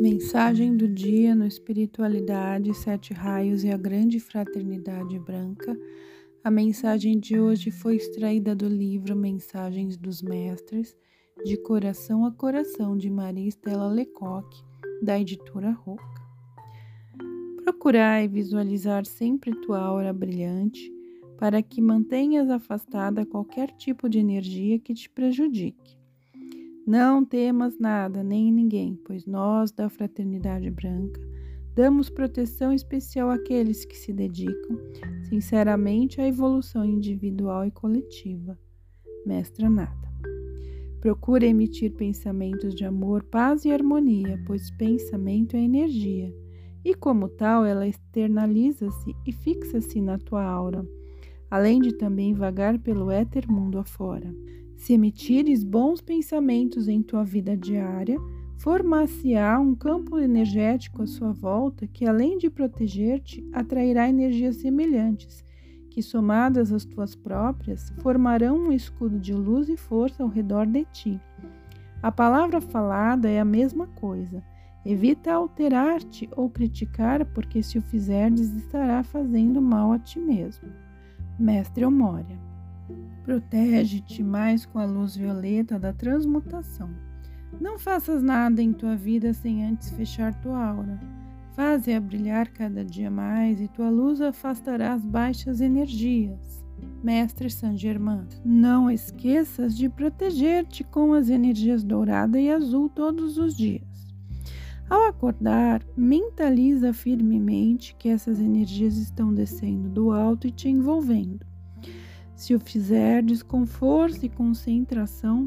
Mensagem do dia no Espiritualidade, Sete Raios e a Grande Fraternidade Branca. A mensagem de hoje foi extraída do livro Mensagens dos Mestres, de Coração a Coração, de Maria Estela Lecoque, da editora Roca. Procurai visualizar sempre tua aura brilhante para que mantenhas afastada qualquer tipo de energia que te prejudique. Não temas nada nem ninguém, pois nós, da Fraternidade Branca, damos proteção especial àqueles que se dedicam sinceramente à evolução individual e coletiva. Mestra Nada. Procura emitir pensamentos de amor, paz e harmonia, pois pensamento é energia, e como tal ela externaliza-se e fixa-se na tua aura, além de também vagar pelo éter mundo afora. Se emitires bons pensamentos em tua vida diária, formar-se-á um campo energético à sua volta que, além de proteger-te, atrairá energias semelhantes, que, somadas às tuas próprias, formarão um escudo de luz e força ao redor de ti. A palavra falada é a mesma coisa. Evita alterar-te ou criticar, porque se o fizerdes, estará fazendo mal a ti mesmo. Mestre Omória. Protege-te mais com a luz violeta da transmutação. Não faças nada em tua vida sem antes fechar tua aura. Faze-a brilhar cada dia mais e tua luz afastará as baixas energias. Mestre Saint Germain, não esqueças de proteger-te com as energias dourada e azul todos os dias. Ao acordar, mentaliza firmemente que essas energias estão descendo do alto e te envolvendo. Se o fizerdes com força e concentração,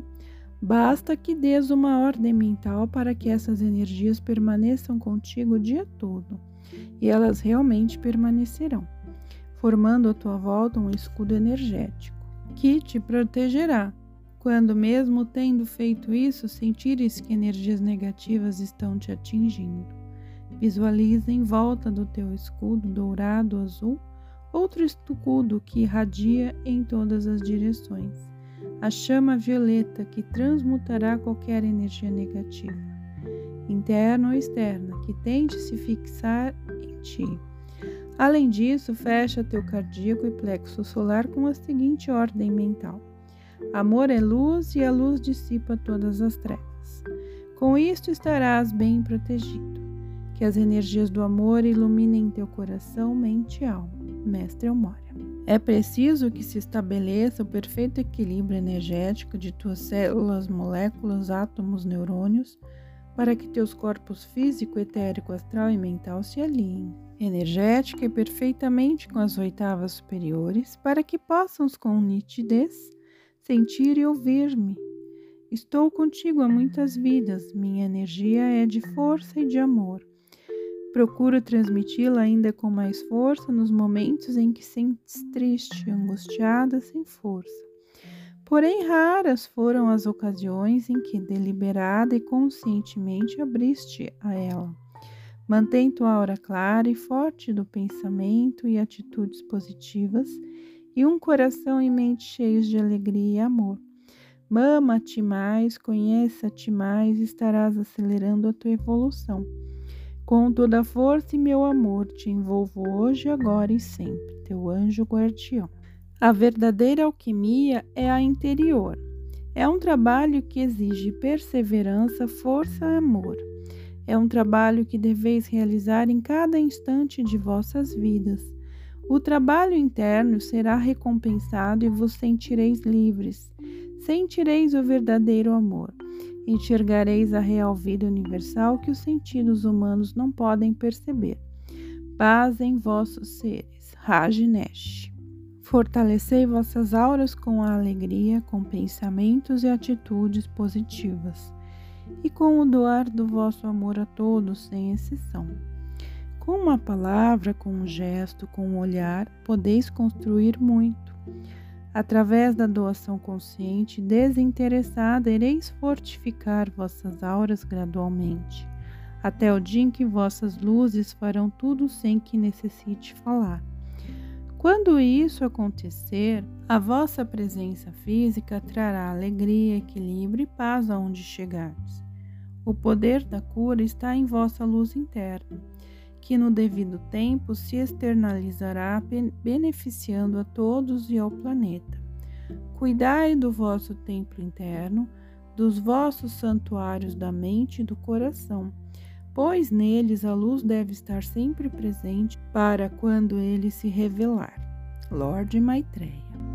basta que des uma ordem mental para que essas energias permaneçam contigo o dia todo, e elas realmente permanecerão, formando à tua volta um escudo energético que te protegerá. Quando, mesmo tendo feito isso, sentires que energias negativas estão te atingindo. Visualiza em volta do teu escudo dourado azul outro escudo que irradia em todas as direções, a chama violeta que transmutará qualquer energia negativa, interna ou externa, que tente se fixar em ti. Além disso, fecha teu cardíaco e plexo solar com a seguinte ordem mental: Amor é luz e a luz dissipa todas as trevas. Com isto estarás bem protegido. Que as energias do amor iluminem teu coração, mente e alma. Mestre Elmória. É preciso que se estabeleça o perfeito equilíbrio energético de tuas células, moléculas, átomos, neurônios, para que teus corpos físico, etérico, astral e mental se alinhem energética e perfeitamente com as oitavas superiores, para que possamos com nitidez sentir e ouvir-me. Estou contigo há muitas vidas, minha energia é de força e de amor. Procuro transmiti-la ainda com mais força nos momentos em que sentes triste, angustiada, sem força. Porém, raras foram as ocasiões em que deliberada e conscientemente abriste a ela. Mantém tua aura clara e forte do pensamento e atitudes positivas e um coração e mente cheios de alegria e amor. Mama-te mais, conheça-te mais, estarás acelerando a tua evolução. Com toda a força e meu amor te envolvo hoje, agora e sempre, teu anjo guardião. A verdadeira alquimia é a interior. É um trabalho que exige perseverança, força e amor. É um trabalho que deveis realizar em cada instante de vossas vidas. O trabalho interno será recompensado e vos sentireis livres. Sentireis o verdadeiro amor enxergareis a real vida universal que os sentidos humanos não podem perceber. Paz em vossos seres. Rajneesh. Fortalecei vossas auras com a alegria, com pensamentos e atitudes positivas, e com o doar do vosso amor a todos, sem exceção. Com uma palavra, com um gesto, com um olhar, podeis construir muito. Através da doação consciente e desinteressada, ireis fortificar vossas auras gradualmente, até o dia em que vossas luzes farão tudo sem que necessite falar. Quando isso acontecer, a vossa presença física trará alegria, equilíbrio e paz aonde chegardes. O poder da cura está em vossa luz interna, que no devido tempo se externalizará, beneficiando a todos e ao planeta. Cuidai do vosso templo interno, dos vossos santuários da mente e do coração, pois neles a luz deve estar sempre presente para quando ele se revelar. Lorde Maitreya